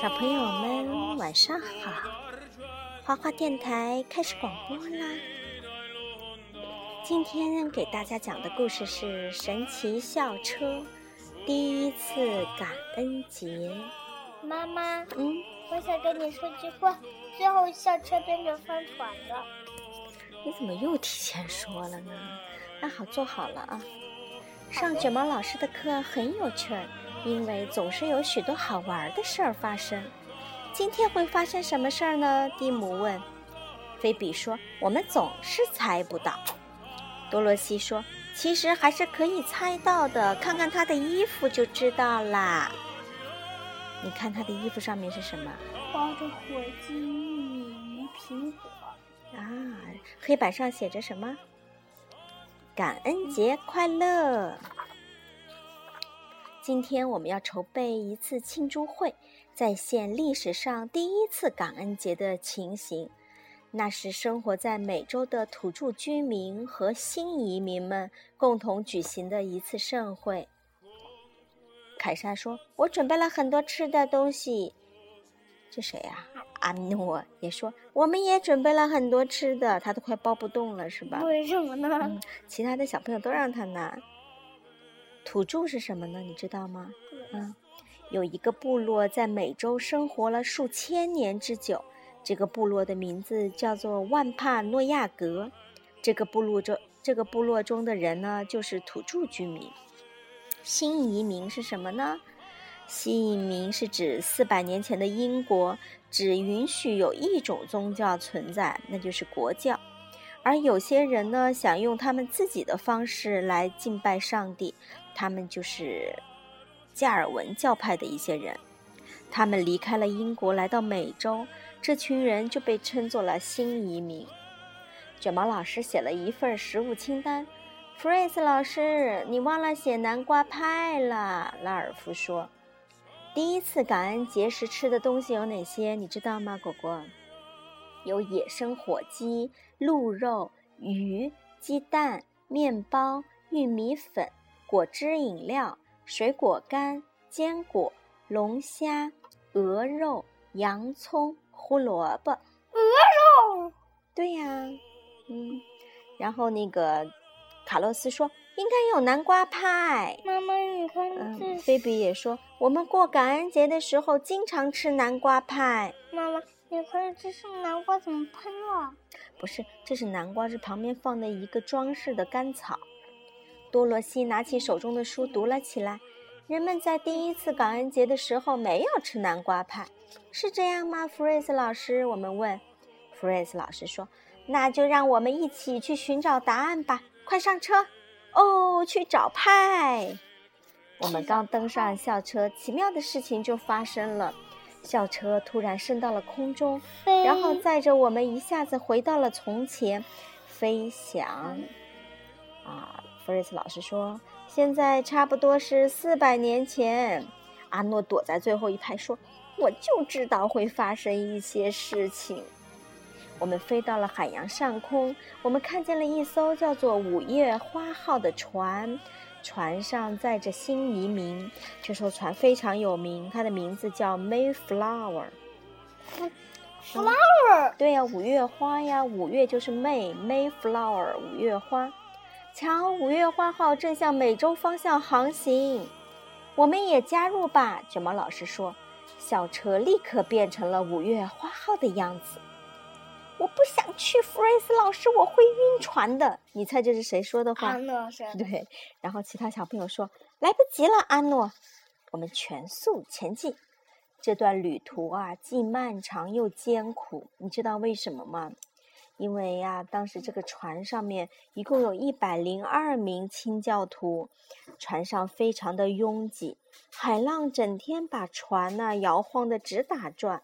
小朋友们晚上好，花花电台开始广播啦。今天给大家讲的故事是《神奇校车》第一次感恩节。妈妈，嗯，我想跟你说句话。最后校车变成帆船了。你怎么又提前说了呢？那好，坐好了啊。上卷毛老师的课很有趣儿。因为总是有许多好玩的事儿发生，今天会发生什么事儿呢？蒂姆问。菲比说：“我们总是猜不到。”多罗西说：“其实还是可以猜到的，看看他的衣服就知道啦。你看他的衣服上面是什么？包着火鸡、玉米、苹果。啊，黑板上写着什么？感恩节快乐。”今天我们要筹备一次庆祝会，再现历史上第一次感恩节的情形。那是生活在美洲的土著居民和新移民们共同举行的一次盛会。凯莎说：“我准备了很多吃的东西。”这谁呀？阿诺也说：“我们也准备了很多吃的。”他都快抱不动了，是吧？为什么呢？嗯，其他的小朋友都让他拿。土著是什么呢？你知道吗？嗯，有一个部落在美洲生活了数千年之久，这个部落的名字叫做万帕诺亚格。这个部落中，这个部落中的人呢，就是土著居民。新移民是什么呢？新移民是指四百年前的英国只允许有一种宗教存在，那就是国教，而有些人呢，想用他们自己的方式来敬拜上帝。他们就是加尔文教派的一些人，他们离开了英国，来到美洲，这群人就被称作了新移民。卷毛老师写了一份食物清单，弗瑞斯老师，你忘了写南瓜派了。拉尔夫说：“第一次感恩节时吃的东西有哪些？你知道吗，果果？有野生火鸡、鹿肉、鱼、鸡蛋、面包、玉米粉。”果汁饮料、水果干、坚果、龙虾、鹅肉、洋葱、胡萝卜。鹅肉？对呀，嗯。然后那个卡洛斯说应该有南瓜派。妈妈，你看嗯，菲比也说我们过感恩节的时候经常吃南瓜派。妈妈，你看这是南瓜怎么喷了？不是，这是南瓜，是旁边放的一个装饰的干草。多罗西拿起手中的书读了起来。人们在第一次感恩节的时候没有吃南瓜派，是这样吗？弗瑞斯老师，我们问。弗瑞斯老师说：“那就让我们一起去寻找答案吧！快上车！哦，去找派！”我们刚登上校车，奇妙的事情就发生了。校车突然升到了空中，然后载着我们一下子回到了从前，飞翔。啊！弗瑞斯老师说：“现在差不多是四百年前。”阿诺躲在最后一排说：“我就知道会发生一些事情。”我们飞到了海洋上空，我们看见了一艘叫做“五月花号”的船，船上载着新移民。这艘船非常有名，它的名字叫 Mayflower。Flower？对呀，五月花呀，五月就是 May，Mayflower，五月花。瞧，五月花号正向美洲方向航行，我们也加入吧。卷毛老师说：“小车立刻变成了五月花号的样子。”我不想去，弗瑞斯老师，我会晕船的。你猜这是谁说的话？安诺说。对，然后其他小朋友说：“来不及了，安诺，我们全速前进。”这段旅途啊，既漫长又艰苦，你知道为什么吗？因为呀，当时这个船上面一共有一百零二名清教徒，船上非常的拥挤，海浪整天把船呢摇晃的直打转，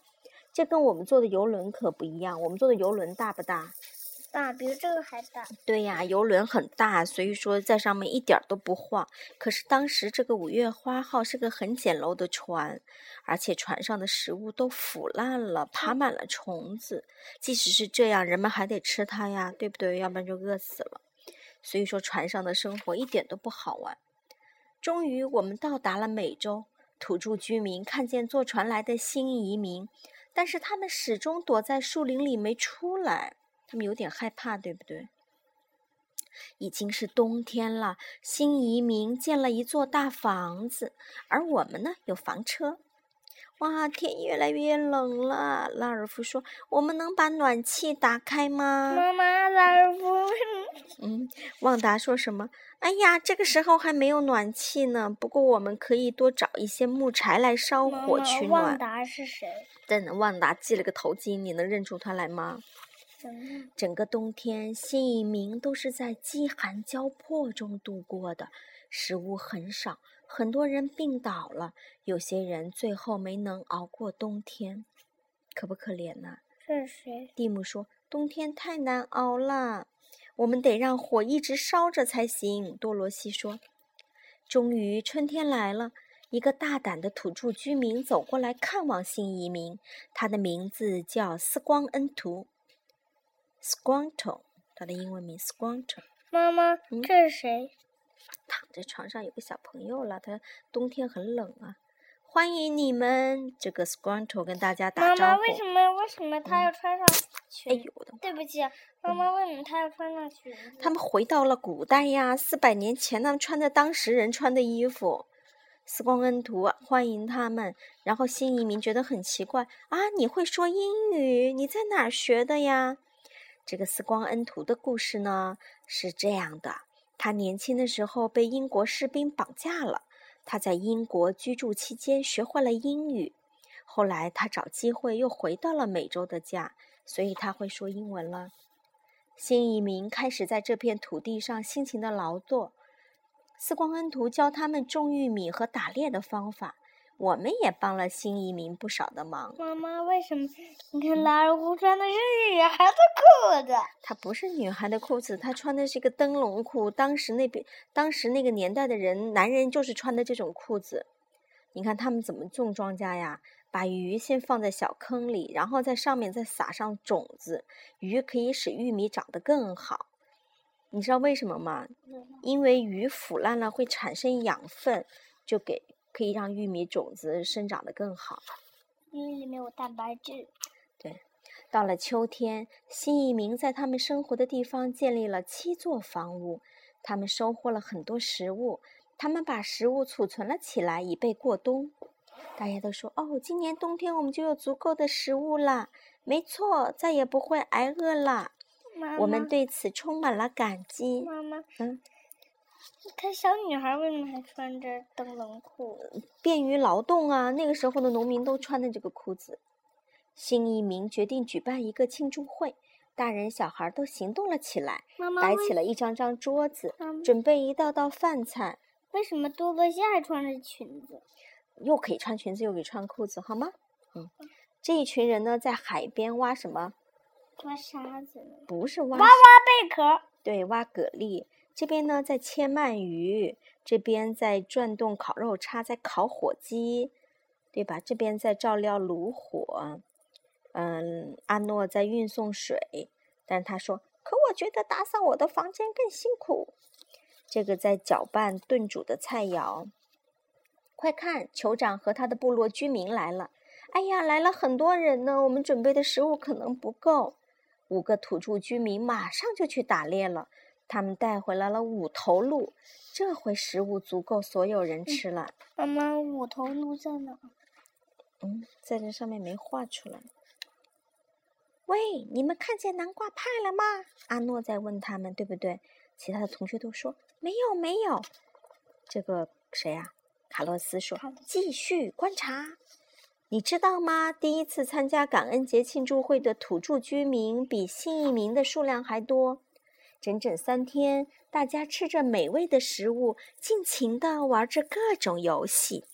这跟我们坐的游轮可不一样。我们坐的游轮大不大？大，比这个还大。对呀，游轮很大，所以说在上面一点都不晃。可是当时这个五月花号是个很简陋的船，而且船上的食物都腐烂了，爬满了虫子。即使是这样，人们还得吃它呀，对不对？要不然就饿死了。所以说，船上的生活一点都不好玩。终于，我们到达了美洲。土著居民看见坐船来的新移民，但是他们始终躲在树林里没出来，他们有点害怕，对不对？已经是冬天了，新移民建了一座大房子，而我们呢，有房车。哇，天越来越冷了。拉尔夫说：“我们能把暖气打开吗？”妈妈，拉尔夫。嗯，旺达说什么？哎呀，这个时候还没有暖气呢。不过我们可以多找一些木柴来烧火取暖。旺达是谁？真的，旺达系了个头巾，你能认出他来吗？整个冬天，新移民都是在饥寒交迫中度过的，食物很少。很多人病倒了，有些人最后没能熬过冬天，可不可怜呢？这是谁？蒂姆说：“冬天太难熬了，我们得让火一直烧着才行。”多罗西说：“终于春天来了，一个大胆的土著居民走过来看望新移民，他的名字叫斯光恩图 s q u a n t o 他的英文名 s q u a n t o 妈妈，这是谁？躺在床上有个小朋友了，他冬天很冷啊！欢迎你们，这个 Squanto 跟大家打招呼。妈妈，为什么为什么他要穿上裙？哎呦我的！对不起，妈妈，为什么他要穿上裙？他们回到了古代呀，四百年前，他们穿的当时人穿的衣服。斯光恩图欢迎他们，然后新移民觉得很奇怪啊，你会说英语？你在哪儿学的呀？这个斯光恩图的故事呢是这样的。他年轻的时候被英国士兵绑架了。他在英国居住期间学会了英语。后来他找机会又回到了美洲的家，所以他会说英文了。新移民开始在这片土地上辛勤的劳作。斯光恩图教他们种玉米和打猎的方法。我们也帮了新移民不少的忙。妈妈，为什么你看拉尔夫穿的是女孩的裤子？她不是女孩的裤子，她穿的是一个灯笼裤。当时那边，当时那个年代的人，男人就是穿的这种裤子。你看他们怎么种庄稼呀？把鱼先放在小坑里，然后在上面再撒上种子，鱼可以使玉米长得更好。你知道为什么吗？因为鱼腐烂了会产生养分，就给。可以让玉米种子生长得更好，因为里面有蛋白质。对，到了秋天，新移民在他们生活的地方建立了七座房屋。他们收获了很多食物，他们把食物储存了起来，以备过冬。大家都说：“哦，今年冬天我们就有足够的食物了。”没错，再也不会挨饿了。我们对此充满了感激。妈妈，嗯。看小女孩为什么还穿着灯笼裤？便于劳动啊！那个时候的农民都穿的这个裤子。新移民决定举办一个庆祝会，大人小孩都行动了起来，摆起了一张张桌子，准备一道道饭菜。为什么多萝西还穿着裙子？又可以穿裙子，又可以穿裤子，好吗？嗯，这一群人呢，在海边挖什么？挖沙子。不是挖。挖挖贝壳。对，挖蛤蜊。这边呢，在切鳗鱼；这边在转动烤肉叉，在烤火鸡，对吧？这边在照料炉火。嗯，阿诺在运送水，但他说：“可我觉得打扫我的房间更辛苦。”这个在搅拌炖煮的菜肴。快看，酋长和他的部落居民来了！哎呀，来了很多人呢，我们准备的食物可能不够。五个土著居民马上就去打猎了。他们带回来了五头鹿，这回食物足够所有人吃了。妈妈，五头鹿在哪？嗯，在这上面没画出来。喂，你们看见南瓜派了吗？阿诺在问他们，对不对？其他的同学都说没有，没有。这个谁呀？卡洛斯说：“继续观察。你知道吗？第一次参加感恩节庆祝会的土著居民比新移民的数量还多。”整整三天，大家吃着美味的食物，尽情地玩着各种游戏，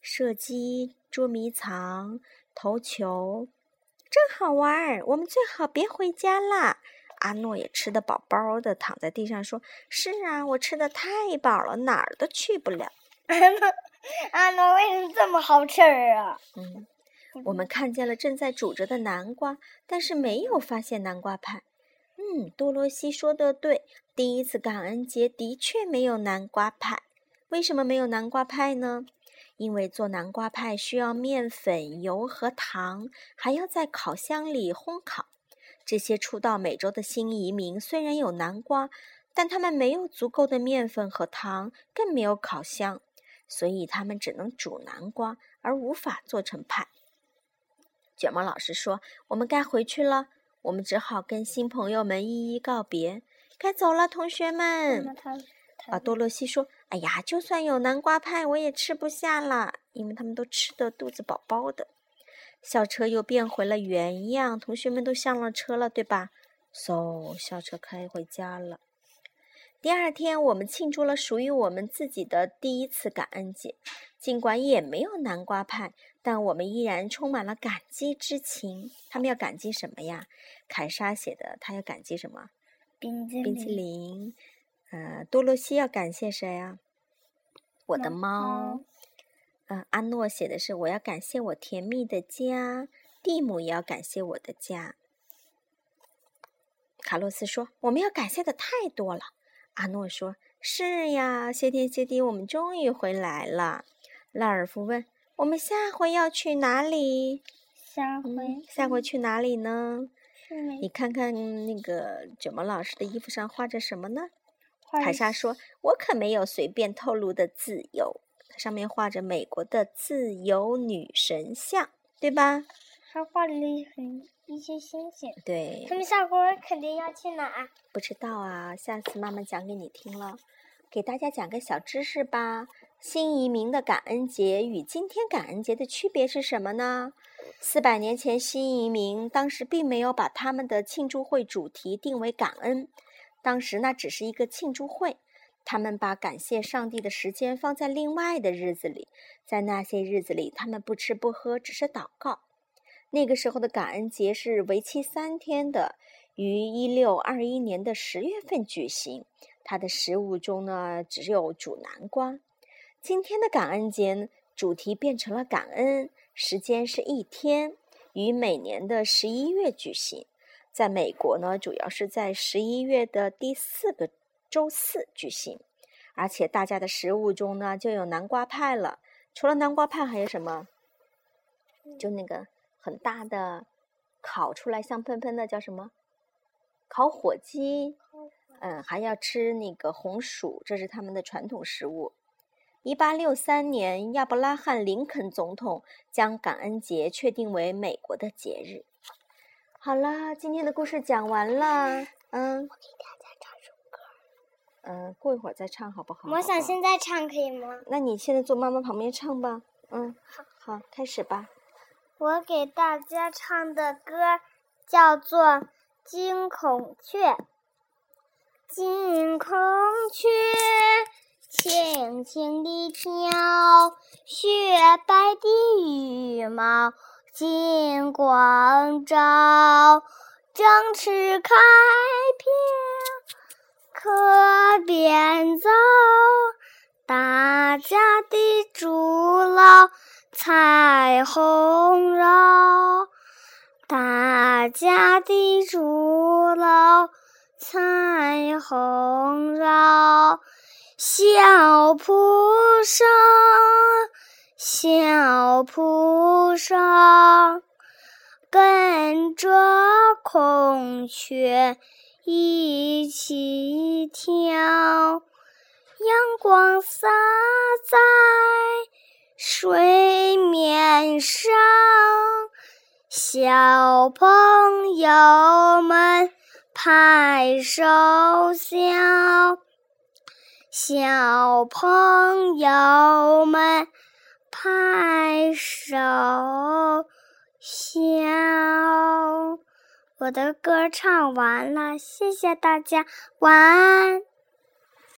射击、捉迷藏、投球，真好玩儿。我们最好别回家啦。阿诺也吃得饱饱的，躺在地上说：“是啊，我吃的太饱了，哪儿都去不了。”阿诺阿诺为什么这么好吃啊？嗯，我们看见了正在煮着的南瓜，但是没有发现南瓜派。嗯，多罗西说的对，第一次感恩节的确没有南瓜派。为什么没有南瓜派呢？因为做南瓜派需要面粉、油和糖，还要在烤箱里烘烤。这些初到美洲的新移民虽然有南瓜，但他们没有足够的面粉和糖，更没有烤箱，所以他们只能煮南瓜，而无法做成派。卷毛老师说：“我们该回去了，我们只好跟新朋友们一一告别，该走了，同学们。”啊，多洛西说：“哎呀，就算有南瓜派，我也吃不下了，因为他们都吃的肚子饱饱的。”校车又变回了原样，同学们都上了车了，对吧？嗖，校车开回家了。第二天，我们庆祝了属于我们自己的第一次感恩节。尽管也没有南瓜派，但我们依然充满了感激之情。他们要感激什么呀？凯莎写的，他要感激什么？冰淇冰淇淋。呃，多罗西要感谢谁啊？我的猫。呃，阿诺写的是我要感谢我甜蜜的家。蒂姆也要感谢我的家。卡洛斯说我们要感谢的太多了。阿诺说是呀，谢天谢地，我们终于回来了。拉尔夫问我们下回要去哪里？下回下回去哪里呢？你看看那个卷毛老师的衣服上画着什么呢？凯莎说：“我可没有随便透露的自由。”它上面画着美国的自由女神像，对吧？还画了一很一些星星。对。他们下锅肯定要去哪？不知道啊，下次妈妈讲给你听了。给大家讲个小知识吧：新移民的感恩节与今天感恩节的区别是什么呢？四百年前，新移民当时并没有把他们的庆祝会主题定为感恩。当时那只是一个庆祝会，他们把感谢上帝的时间放在另外的日子里，在那些日子里，他们不吃不喝，只是祷告。那个时候的感恩节是为期三天的，于一六二一年的十月份举行。它的食物中呢，只有煮南瓜。今天的感恩节主题变成了感恩，时间是一天，于每年的十一月举行。在美国呢，主要是在十一月的第四个周四举行，而且大家的食物中呢就有南瓜派了。除了南瓜派，还有什么？就那个很大的烤出来香喷喷的叫什么？烤火鸡。嗯，还要吃那个红薯，这是他们的传统食物。一八六三年，亚伯拉罕·林肯总统将感恩节确定为美国的节日。好了，今天的故事讲完了。嗯，我给大家唱首歌。嗯，过一会儿再唱好不好？我想现在唱可以吗？那你现在坐妈妈旁边唱吧。嗯，好，好，开始吧。我给大家唱的歌叫做《金孔雀》。金孔雀，轻轻地跳，雪白的羽毛。金光照，展翅开屏，可边走大家的祝老，彩虹绕，大家的祝老，彩虹绕，小铺上。小蒲上跟着孔雀一起跳，阳光洒在上，小朋友们拍手笑，小朋友们。拍手笑，我的歌唱完了，谢谢大家，晚安。